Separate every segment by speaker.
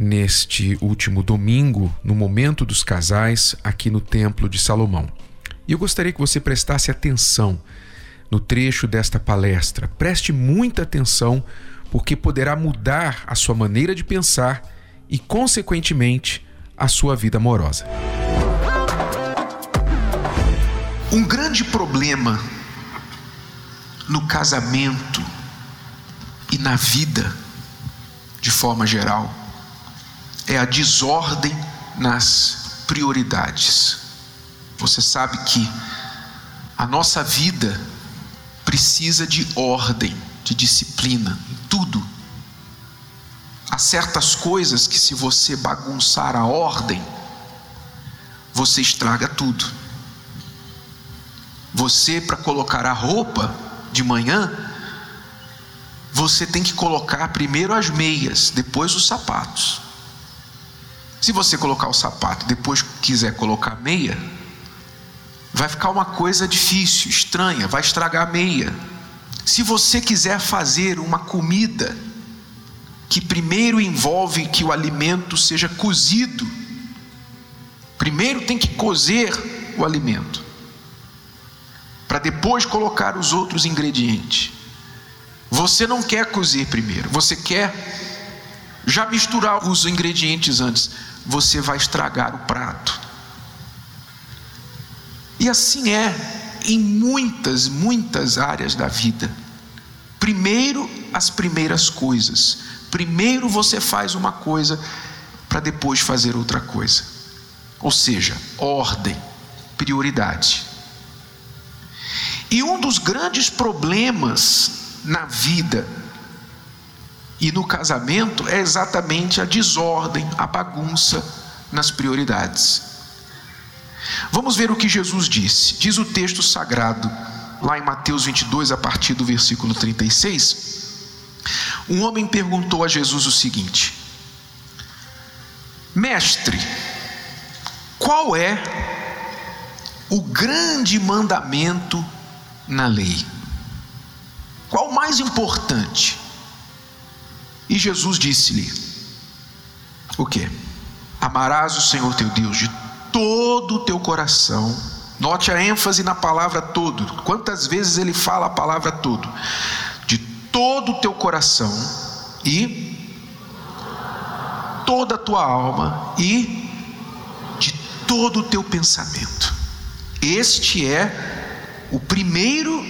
Speaker 1: neste último domingo, no momento dos casais, aqui no Templo de Salomão. E eu gostaria que você prestasse atenção no trecho desta palestra. Preste muita atenção, porque poderá mudar a sua maneira de pensar e, consequentemente, a sua vida amorosa.
Speaker 2: Um grande problema no casamento e na vida, de forma geral, é a desordem nas prioridades. Você sabe que a nossa vida precisa de ordem, de disciplina, em tudo. Há certas coisas que, se você bagunçar a ordem, você estraga tudo. Você, para colocar a roupa de manhã, você tem que colocar primeiro as meias, depois os sapatos. Se você colocar o sapato depois quiser colocar meia, vai ficar uma coisa difícil, estranha, vai estragar a meia. Se você quiser fazer uma comida que primeiro envolve que o alimento seja cozido, primeiro tem que cozer o alimento, para depois colocar os outros ingredientes. Você não quer cozer primeiro, você quer já misturar os ingredientes antes você vai estragar o prato. E assim é em muitas, muitas áreas da vida. Primeiro as primeiras coisas. Primeiro você faz uma coisa para depois fazer outra coisa. Ou seja, ordem, prioridade. E um dos grandes problemas na vida e no casamento é exatamente a desordem, a bagunça nas prioridades. Vamos ver o que Jesus disse. Diz o texto sagrado, lá em Mateus 22, a partir do versículo 36. Um homem perguntou a Jesus o seguinte: Mestre, qual é o grande mandamento na lei? Qual o mais importante? E Jesus disse-lhe: O que? Amarás o Senhor teu Deus de todo o teu coração. Note a ênfase na palavra todo. Quantas vezes ele fala a palavra todo? De todo o teu coração e toda a tua alma e de todo o teu pensamento. Este é o primeiro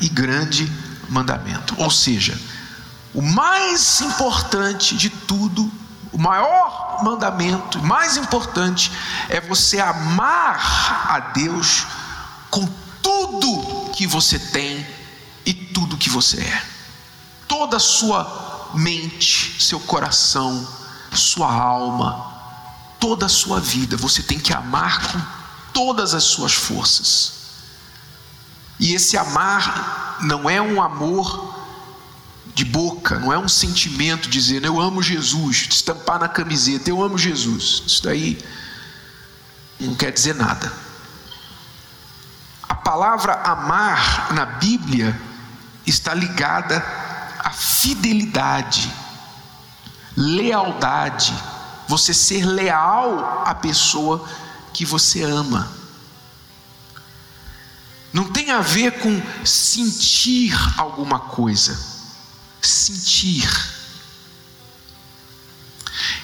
Speaker 2: e grande mandamento. Ou seja, o mais importante de tudo, o maior mandamento, mais importante, é você amar a Deus com tudo que você tem e tudo que você é. Toda a sua mente, seu coração, sua alma, toda a sua vida, você tem que amar com todas as suas forças. E esse amar não é um amor de boca, não é um sentimento dizendo eu amo Jesus, estampar na camiseta, eu amo Jesus. Isso daí não quer dizer nada. A palavra amar na Bíblia está ligada à fidelidade, lealdade, você ser leal à pessoa que você ama. Não tem a ver com sentir alguma coisa sentir.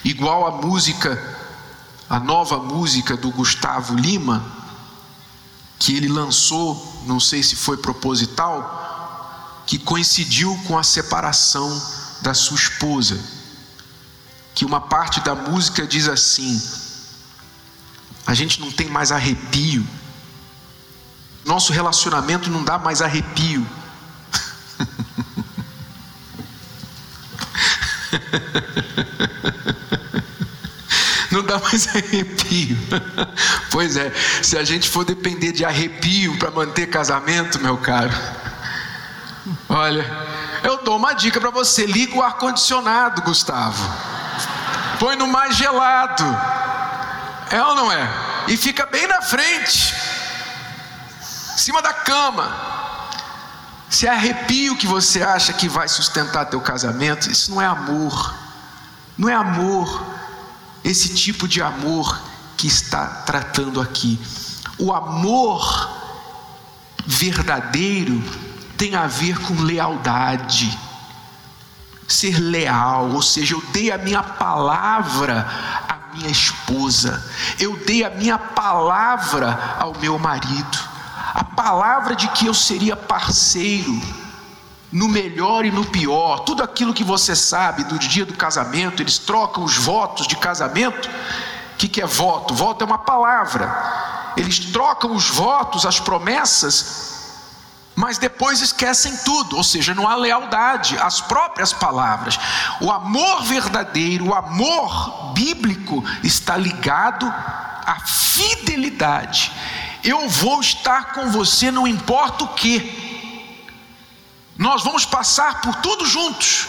Speaker 2: Igual a música, a nova música do Gustavo Lima, que ele lançou, não sei se foi proposital, que coincidiu com a separação da sua esposa. Que uma parte da música diz assim: a gente não tem mais arrepio, nosso relacionamento não dá mais arrepio. dá mais arrepio. Pois é, se a gente for depender de arrepio para manter casamento, meu caro, olha, eu dou uma dica para você: liga o ar-condicionado, Gustavo. Põe no mais gelado. É ou não é? E fica bem na frente, em cima da cama. Se é arrepio que você acha que vai sustentar teu casamento, isso não é amor. Não é amor, esse tipo de amor que está tratando aqui. O amor verdadeiro tem a ver com lealdade. Ser leal, ou seja, eu dei a minha palavra à minha esposa, eu dei a minha palavra ao meu marido a palavra de que eu seria parceiro no melhor e no pior, tudo aquilo que você sabe do dia do casamento, eles trocam os votos de casamento. O que, que é voto? Voto é uma palavra. Eles trocam os votos, as promessas, mas depois esquecem tudo, ou seja, não há lealdade às próprias palavras. O amor verdadeiro, o amor bíblico está ligado à fidelidade eu vou estar com você, não importa o que. Nós vamos passar por tudo juntos.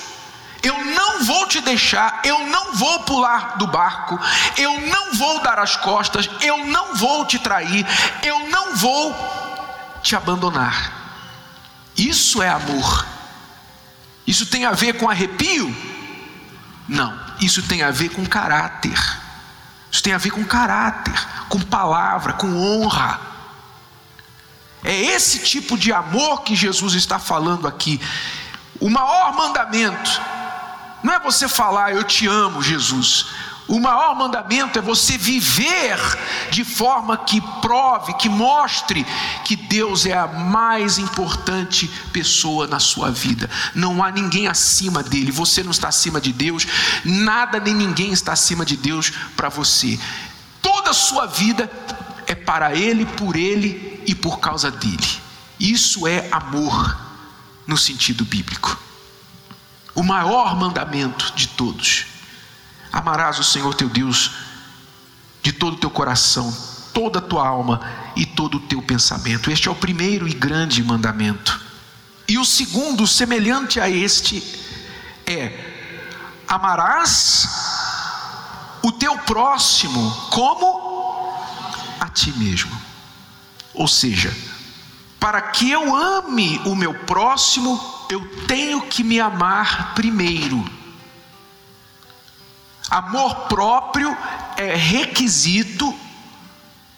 Speaker 2: Eu não vou te deixar, eu não vou pular do barco, eu não vou dar as costas, eu não vou te trair, eu não vou te abandonar. Isso é amor. Isso tem a ver com arrepio? Não, isso tem a ver com caráter. Isso tem a ver com caráter, com palavra, com honra. É esse tipo de amor que Jesus está falando aqui. O maior mandamento não é você falar eu te amo, Jesus. O maior mandamento é você viver de forma que prove, que mostre que Deus é a mais importante pessoa na sua vida. Não há ninguém acima dele. Você não está acima de Deus. Nada nem ninguém está acima de Deus para você. Toda a sua vida é para Ele, por Ele e por causa dele. Isso é amor no sentido bíblico. O maior mandamento de todos. Amarás o Senhor teu Deus de todo o teu coração, toda a tua alma e todo o teu pensamento. Este é o primeiro e grande mandamento. E o segundo, semelhante a este, é: amarás o teu próximo como a ti mesmo. Ou seja, para que eu ame o meu próximo, eu tenho que me amar primeiro. Amor próprio é requisito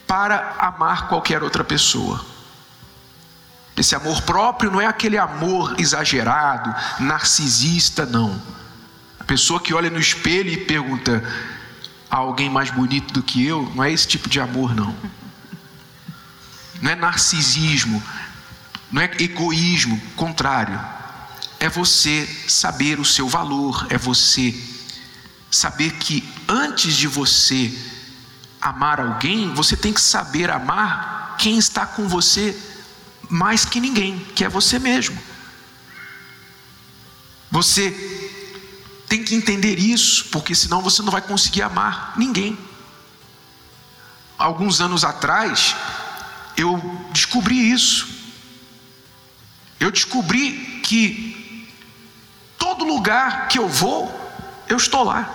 Speaker 2: para amar qualquer outra pessoa. Esse amor próprio não é aquele amor exagerado, narcisista, não. A pessoa que olha no espelho e pergunta: há alguém mais bonito do que eu? Não é esse tipo de amor, não não é narcisismo, não é egoísmo, contrário. É você saber o seu valor, é você saber que antes de você amar alguém, você tem que saber amar quem está com você mais que ninguém, que é você mesmo. Você tem que entender isso, porque senão você não vai conseguir amar ninguém. Alguns anos atrás, eu descobri isso. Eu descobri que todo lugar que eu vou, eu estou lá.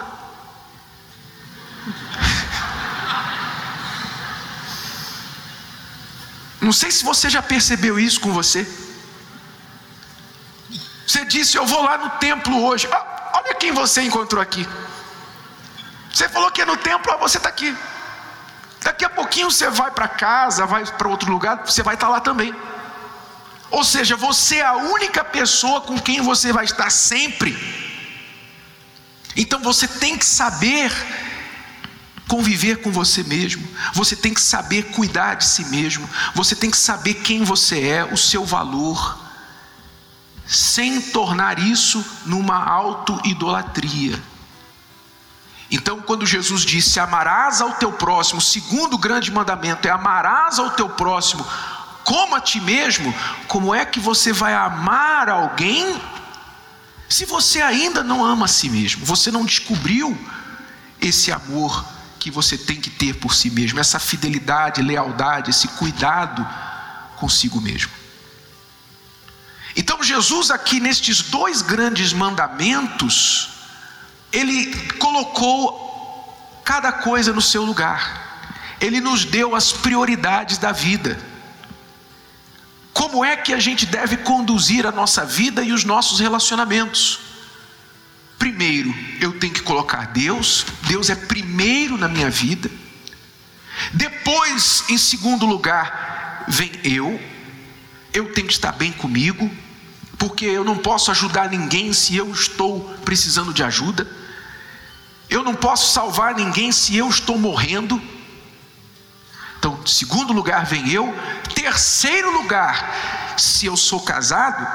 Speaker 2: Não sei se você já percebeu isso com você. Você disse: Eu vou lá no templo hoje. Ah, quem você encontrou aqui. Você falou que é no templo, ah, você está aqui. Daqui a pouquinho você vai para casa, vai para outro lugar, você vai estar tá lá também. Ou seja, você é a única pessoa com quem você vai estar sempre. Então você tem que saber conviver com você mesmo, você tem que saber cuidar de si mesmo, você tem que saber quem você é, o seu valor, sem tornar isso numa auto-idolatria. Então, quando Jesus disse: Amarás ao teu próximo, o segundo grande mandamento é amarás ao teu próximo como a ti mesmo, como é que você vai amar alguém se você ainda não ama a si mesmo? Você não descobriu esse amor que você tem que ter por si mesmo, essa fidelidade, lealdade, esse cuidado consigo mesmo. Jesus, aqui nestes dois grandes mandamentos, ele colocou cada coisa no seu lugar, ele nos deu as prioridades da vida. Como é que a gente deve conduzir a nossa vida e os nossos relacionamentos? Primeiro, eu tenho que colocar Deus, Deus é primeiro na minha vida. Depois, em segundo lugar, vem eu, eu tenho que estar bem comigo, porque eu não posso ajudar ninguém se eu estou precisando de ajuda, eu não posso salvar ninguém se eu estou morrendo. Então, segundo lugar vem eu. Terceiro lugar, se eu sou casado,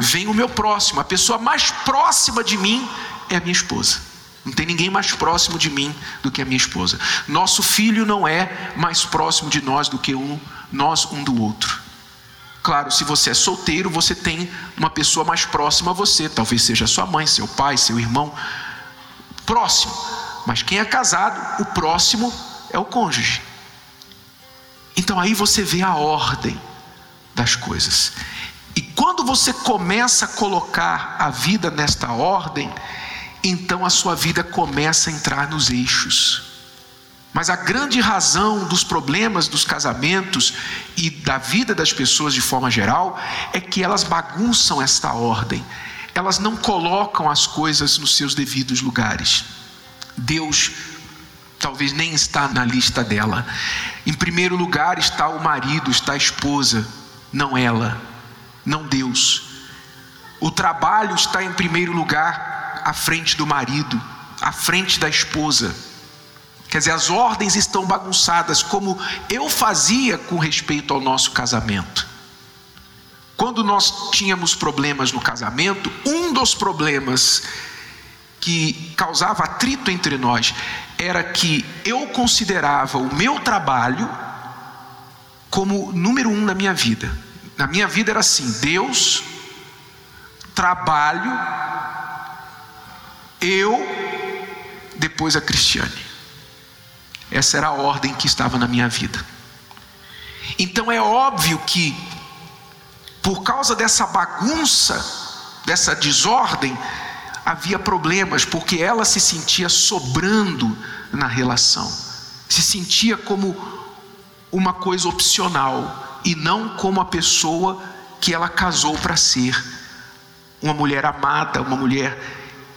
Speaker 2: vem o meu próximo. A pessoa mais próxima de mim é a minha esposa. Não tem ninguém mais próximo de mim do que a minha esposa. Nosso filho não é mais próximo de nós do que um, nós um do outro. Claro, se você é solteiro, você tem uma pessoa mais próxima a você, talvez seja sua mãe, seu pai, seu irmão, próximo. Mas quem é casado, o próximo é o cônjuge. Então aí você vê a ordem das coisas. E quando você começa a colocar a vida nesta ordem, então a sua vida começa a entrar nos eixos. Mas a grande razão dos problemas dos casamentos e da vida das pessoas de forma geral é que elas bagunçam esta ordem, elas não colocam as coisas nos seus devidos lugares. Deus talvez nem está na lista dela. Em primeiro lugar está o marido, está a esposa, não ela, não Deus. O trabalho está em primeiro lugar à frente do marido, à frente da esposa. Quer dizer, as ordens estão bagunçadas, como eu fazia com respeito ao nosso casamento. Quando nós tínhamos problemas no casamento, um dos problemas que causava atrito entre nós era que eu considerava o meu trabalho como número um na minha vida. Na minha vida era assim: Deus, trabalho, eu, depois a Cristiane. Essa era a ordem que estava na minha vida. Então é óbvio que, por causa dessa bagunça, dessa desordem, havia problemas, porque ela se sentia sobrando na relação, se sentia como uma coisa opcional e não como a pessoa que ela casou para ser, uma mulher amada, uma mulher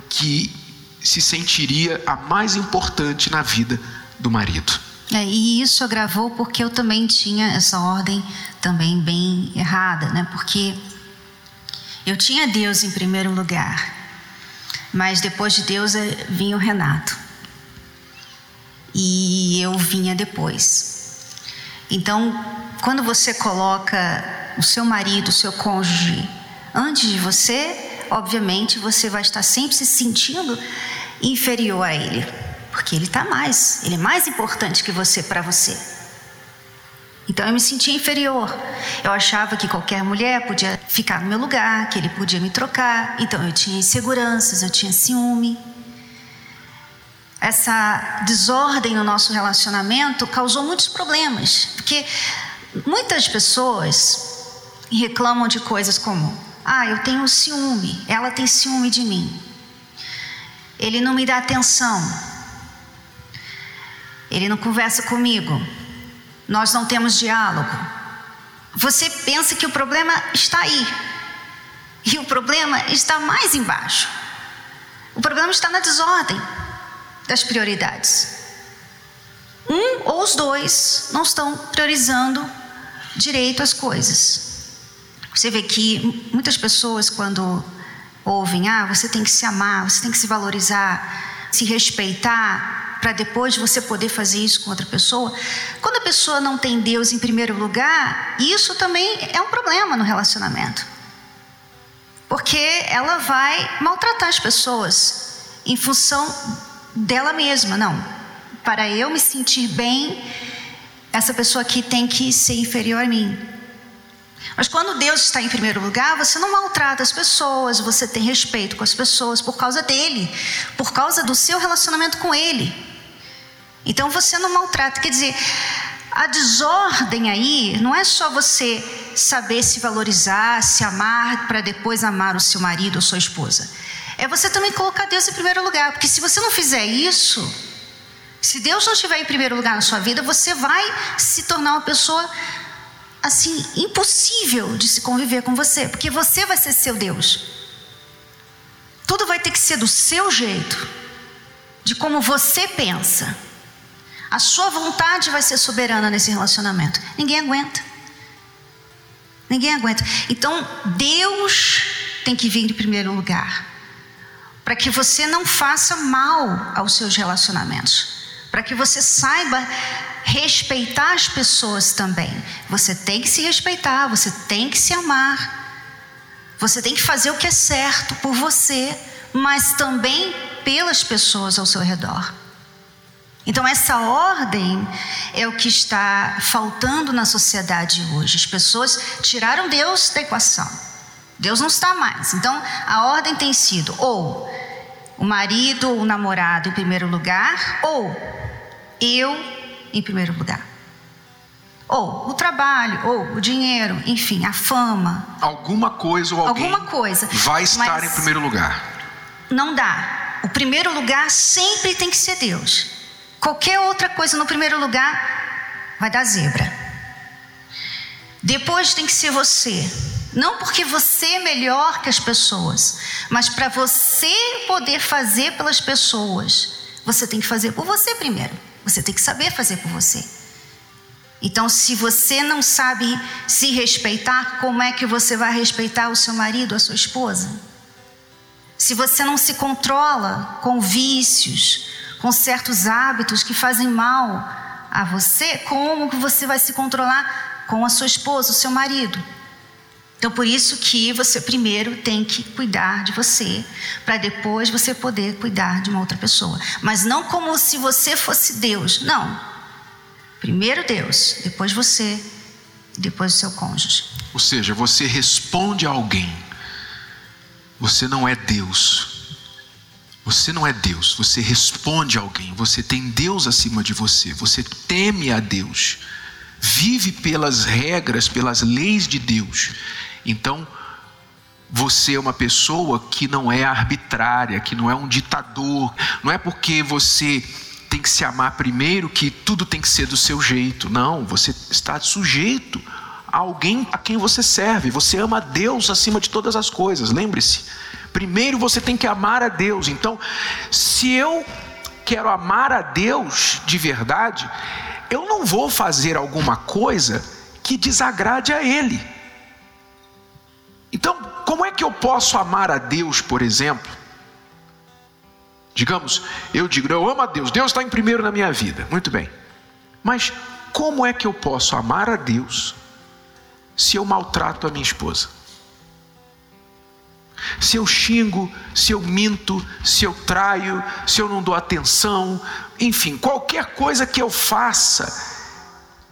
Speaker 2: que se sentiria a mais importante na vida do marido.
Speaker 3: É, e isso agravou porque eu também tinha essa ordem também bem errada, né? Porque eu tinha Deus em primeiro lugar mas depois de Deus eh, vinha o Renato. E eu vinha depois. Então, quando você coloca o seu marido, o seu cônjuge antes de você, obviamente você vai estar sempre se sentindo inferior a ele, porque ele está mais, ele é mais importante que você para você. Então eu me sentia inferior. Eu achava que qualquer mulher podia ficar no meu lugar, que ele podia me trocar. Então eu tinha inseguranças, eu tinha ciúme. Essa desordem no nosso relacionamento causou muitos problemas, porque muitas pessoas reclamam de coisas como: ah, eu tenho ciúme, ela tem ciúme de mim, ele não me dá atenção, ele não conversa comigo, nós não temos diálogo. Você pensa que o problema está aí, e o problema está mais embaixo. O problema está na desordem das prioridades. Um ou os dois não estão priorizando direito as coisas. Você vê que muitas pessoas, quando ouvem, ah, você tem que se amar, você tem que se valorizar, se respeitar, para depois você poder fazer isso com outra pessoa. Quando a pessoa não tem Deus em primeiro lugar, isso também é um problema no relacionamento. Porque ela vai maltratar as pessoas em função dela mesma. Não, para eu me sentir bem, essa pessoa aqui tem que ser inferior a mim. Mas quando Deus está em primeiro lugar, você não maltrata as pessoas, você tem respeito com as pessoas por causa dele, por causa do seu relacionamento com ele. Então você não maltrata. Quer dizer, a desordem aí não é só você saber se valorizar, se amar para depois amar o seu marido ou sua esposa. É você também colocar Deus em primeiro lugar, porque se você não fizer isso, se Deus não estiver em primeiro lugar na sua vida, você vai se tornar uma pessoa assim impossível de se conviver com você, porque você vai ser seu Deus. Tudo vai ter que ser do seu jeito, de como você pensa. A sua vontade vai ser soberana nesse relacionamento. Ninguém aguenta. Ninguém aguenta. Então, Deus tem que vir em primeiro lugar. Para que você não faça mal aos seus relacionamentos. Para que você saiba respeitar as pessoas também. Você tem que se respeitar, você tem que se amar. Você tem que fazer o que é certo por você, mas também pelas pessoas ao seu redor. Então, essa ordem é o que está faltando na sociedade hoje. As pessoas tiraram Deus da equação. Deus não está mais. Então, a ordem tem sido ou o marido ou o namorado em primeiro lugar, ou eu em primeiro lugar. Ou o trabalho, ou o dinheiro, enfim, a fama.
Speaker 2: Alguma coisa ou alguém
Speaker 3: Alguma coisa.
Speaker 2: vai estar
Speaker 3: Mas
Speaker 2: em primeiro lugar.
Speaker 3: Não dá. O primeiro lugar sempre tem que ser Deus. Qualquer outra coisa no primeiro lugar vai dar zebra. Depois tem que ser você. Não porque você é melhor que as pessoas, mas para você poder fazer pelas pessoas, você tem que fazer por você primeiro. Você tem que saber fazer por você. Então, se você não sabe se respeitar, como é que você vai respeitar o seu marido, a sua esposa? Se você não se controla com vícios, com certos hábitos que fazem mal a você, como que você vai se controlar com a sua esposa, o seu marido? Então, por isso que você primeiro tem que cuidar de você, para depois você poder cuidar de uma outra pessoa. Mas não como se você fosse Deus. Não. Primeiro Deus, depois você, depois o seu cônjuge.
Speaker 2: Ou seja, você responde a alguém. Você não é Deus. Você não é Deus. Você responde a alguém. Você tem Deus acima de você. Você teme a Deus. Vive pelas regras, pelas leis de Deus. Então, você é uma pessoa que não é arbitrária, que não é um ditador. Não é porque você tem que se amar primeiro que tudo tem que ser do seu jeito. Não, você está sujeito alguém a quem você serve. Você ama a Deus acima de todas as coisas. Lembre-se. Primeiro você tem que amar a Deus. Então, se eu quero amar a Deus de verdade, eu não vou fazer alguma coisa que desagrade a Ele. Então, como é que eu posso amar a Deus, por exemplo? Digamos, eu digo, eu amo a Deus, Deus está em primeiro na minha vida, muito bem. Mas como é que eu posso amar a Deus se eu maltrato a minha esposa? Se eu xingo, se eu minto, se eu traio, se eu não dou atenção, enfim, qualquer coisa que eu faça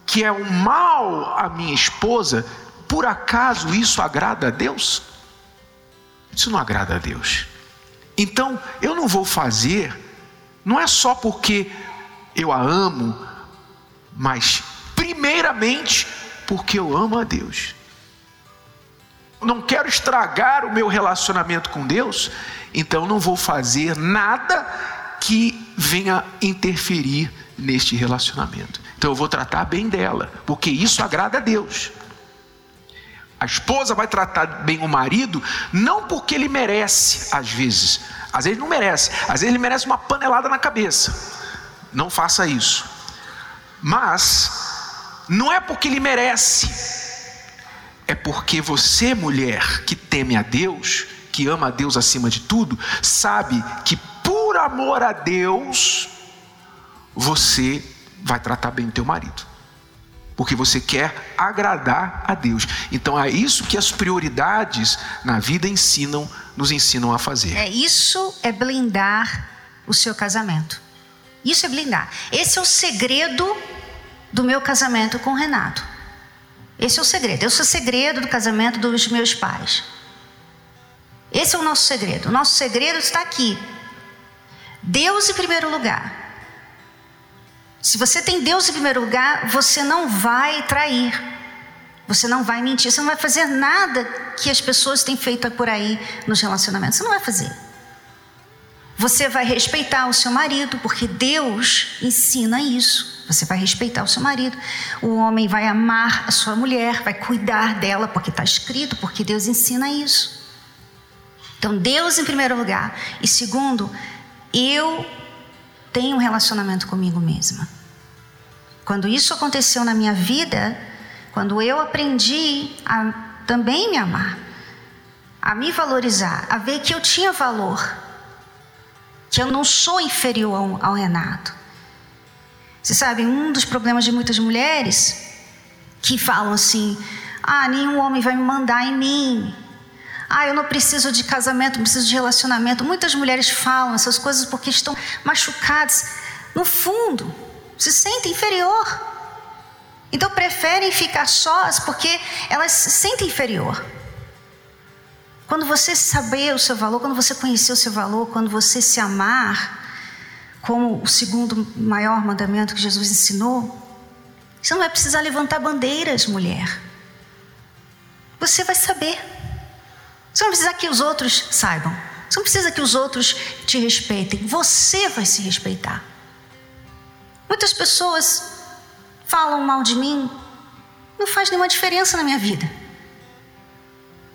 Speaker 2: que é um mal à minha esposa, por acaso isso agrada a Deus? Isso não agrada a Deus. Então, eu não vou fazer, não é só porque eu a amo, mas primeiramente porque eu amo a Deus. Não quero estragar o meu relacionamento com Deus, então não vou fazer nada que venha interferir neste relacionamento. Então eu vou tratar bem dela, porque isso agrada a Deus. A esposa vai tratar bem o marido, não porque ele merece, às vezes. Às vezes não merece. Às vezes ele merece uma panelada na cabeça. Não faça isso. Mas, não é porque ele merece. É porque você, mulher, que teme a Deus, que ama a Deus acima de tudo, sabe que por amor a Deus, você vai tratar bem o teu marido porque você quer agradar a Deus. Então é isso que as prioridades na vida ensinam, nos ensinam a fazer.
Speaker 3: É isso é blindar o seu casamento. Isso é blindar. Esse é o segredo do meu casamento com o Renato. Esse é o segredo. Esse é o segredo do casamento dos meus pais. Esse é o nosso segredo. O nosso segredo está aqui. Deus em primeiro lugar. Se você tem Deus em primeiro lugar, você não vai trair. Você não vai mentir, você não vai fazer nada que as pessoas têm feito por aí nos relacionamentos. Você não vai fazer. Você vai respeitar o seu marido, porque Deus ensina isso. Você vai respeitar o seu marido. O homem vai amar a sua mulher, vai cuidar dela, porque está escrito, porque Deus ensina isso. Então, Deus em primeiro lugar. E segundo, eu tenho um relacionamento comigo mesma. Quando isso aconteceu na minha vida, quando eu aprendi a também me amar, a me valorizar, a ver que eu tinha valor, que eu não sou inferior ao Renato. Você sabe, um dos problemas de muitas mulheres que falam assim: ah, nenhum homem vai me mandar em mim. Ah, eu não preciso de casamento, não preciso de relacionamento. Muitas mulheres falam essas coisas porque estão machucadas. No fundo, se sentem inferior. Então preferem ficar sós porque elas se sentem inferior. Quando você saber o seu valor, quando você conhecer o seu valor, quando você se amar, como o segundo maior mandamento que Jesus ensinou, você não vai precisar levantar bandeiras, mulher. Você vai saber. Você não precisa que os outros saibam. Você não precisa que os outros te respeitem. Você vai se respeitar. Muitas pessoas falam mal de mim, não faz nenhuma diferença na minha vida.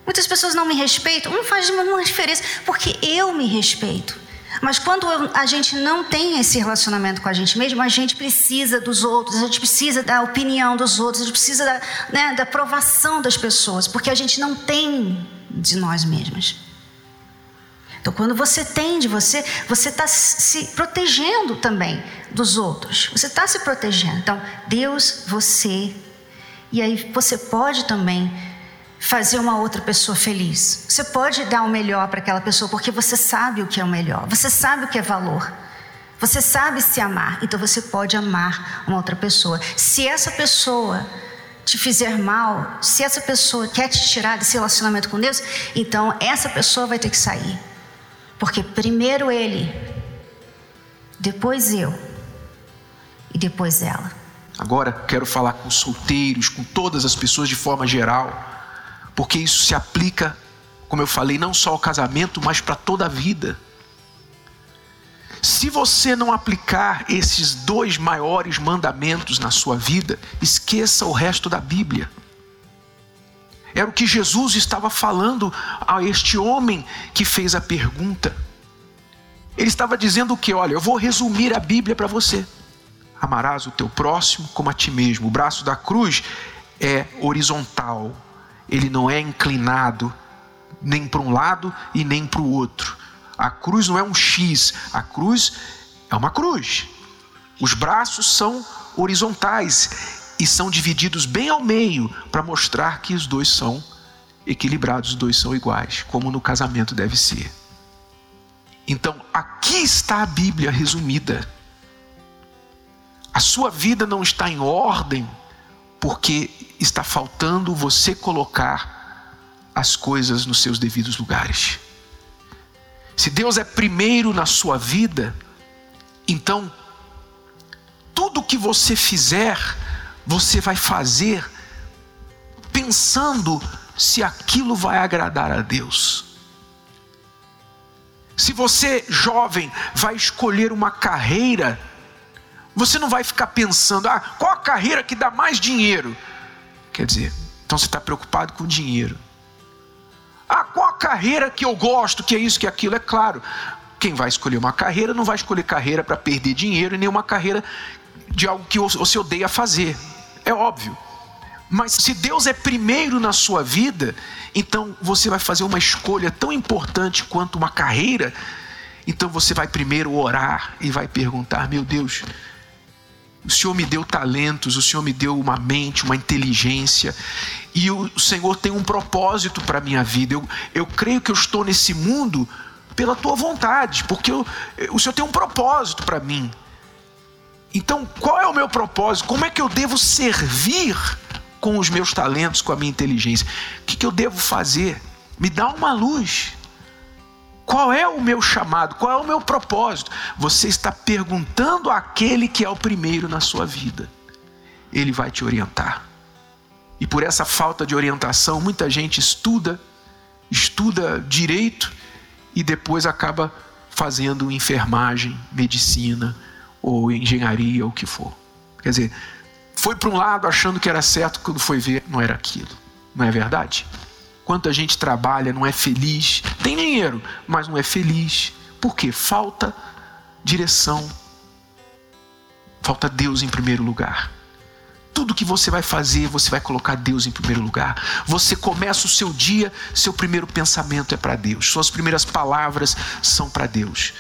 Speaker 3: Muitas pessoas não me respeitam, não faz nenhuma diferença, porque eu me respeito. Mas quando a gente não tem esse relacionamento com a gente mesmo, a gente precisa dos outros, a gente precisa da opinião dos outros, a gente precisa da, né, da aprovação das pessoas, porque a gente não tem de nós mesmos. Então, quando você tem de você, você está se protegendo também dos outros. Você está se protegendo. Então, Deus, você. E aí você pode também fazer uma outra pessoa feliz. Você pode dar o melhor para aquela pessoa porque você sabe o que é o melhor. Você sabe o que é valor. Você sabe se amar. Então você pode amar uma outra pessoa. Se essa pessoa te fizer mal, se essa pessoa quer te tirar desse relacionamento com Deus, então essa pessoa vai ter que sair. Porque primeiro ele, depois eu e depois ela.
Speaker 2: Agora quero falar com solteiros, com todas as pessoas de forma geral, porque isso se aplica, como eu falei, não só ao casamento, mas para toda a vida. Se você não aplicar esses dois maiores mandamentos na sua vida, esqueça o resto da Bíblia. Era o que Jesus estava falando a este homem que fez a pergunta. Ele estava dizendo o que? Olha, eu vou resumir a Bíblia para você. Amarás o teu próximo como a ti mesmo. O braço da cruz é horizontal, ele não é inclinado nem para um lado e nem para o outro. A cruz não é um X, a cruz é uma cruz. Os braços são horizontais e são divididos bem ao meio para mostrar que os dois são equilibrados, os dois são iguais, como no casamento deve ser. Então, aqui está a Bíblia resumida. A sua vida não está em ordem porque está faltando você colocar as coisas nos seus devidos lugares. Se Deus é primeiro na sua vida, então tudo que você fizer, você vai fazer pensando se aquilo vai agradar a Deus. Se você, jovem, vai escolher uma carreira, você não vai ficar pensando, ah, qual a carreira que dá mais dinheiro? Quer dizer, então você está preocupado com dinheiro. Ah, qual a carreira que eu gosto, que é isso, que é aquilo? É claro, quem vai escolher uma carreira não vai escolher carreira para perder dinheiro, nem uma carreira de algo que você odeia fazer. É óbvio. Mas se Deus é primeiro na sua vida, então você vai fazer uma escolha tão importante quanto uma carreira. Então você vai primeiro orar e vai perguntar: Meu Deus, o Senhor me deu talentos, o Senhor me deu uma mente, uma inteligência, e o Senhor tem um propósito para a minha vida. Eu, eu creio que eu estou nesse mundo pela tua vontade, porque eu, o Senhor tem um propósito para mim. Então, qual é o meu propósito? Como é que eu devo servir com os meus talentos, com a minha inteligência? O que, que eu devo fazer? Me dá uma luz. Qual é o meu chamado? Qual é o meu propósito? Você está perguntando àquele que é o primeiro na sua vida. Ele vai te orientar. E por essa falta de orientação, muita gente estuda, estuda direito e depois acaba fazendo enfermagem, medicina ou engenharia, ou o que for. Quer dizer, foi para um lado achando que era certo, quando foi ver, não era aquilo. Não é verdade? Quanta gente trabalha, não é feliz, tem dinheiro, mas não é feliz. Por quê? Falta direção. Falta Deus em primeiro lugar. Tudo que você vai fazer, você vai colocar Deus em primeiro lugar. Você começa o seu dia, seu primeiro pensamento é para Deus, suas primeiras palavras são para Deus.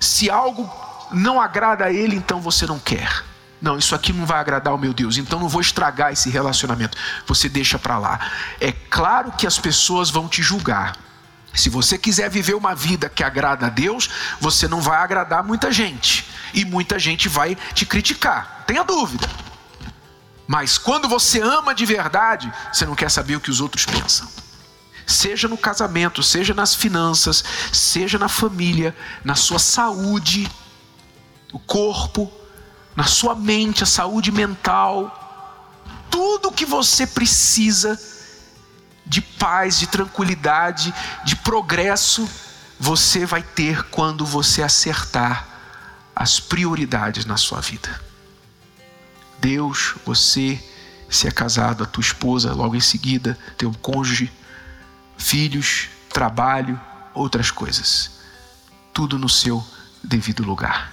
Speaker 2: Se algo não agrada a Ele, então você não quer. Não, isso aqui não vai agradar ao meu Deus, então não vou estragar esse relacionamento. Você deixa para lá. É claro que as pessoas vão te julgar. Se você quiser viver uma vida que agrada a Deus, você não vai agradar muita gente. E muita gente vai te criticar. Tenha dúvida. Mas quando você ama de verdade, você não quer saber o que os outros pensam. Seja no casamento, seja nas finanças, seja na família, na sua saúde, o corpo, na sua mente, a saúde mental, tudo que você precisa de paz, de tranquilidade, de progresso, você vai ter quando você acertar as prioridades na sua vida. Deus, você, se é casado, a tua esposa, logo em seguida, teu cônjuge, filhos, trabalho, outras coisas. Tudo no seu devido lugar.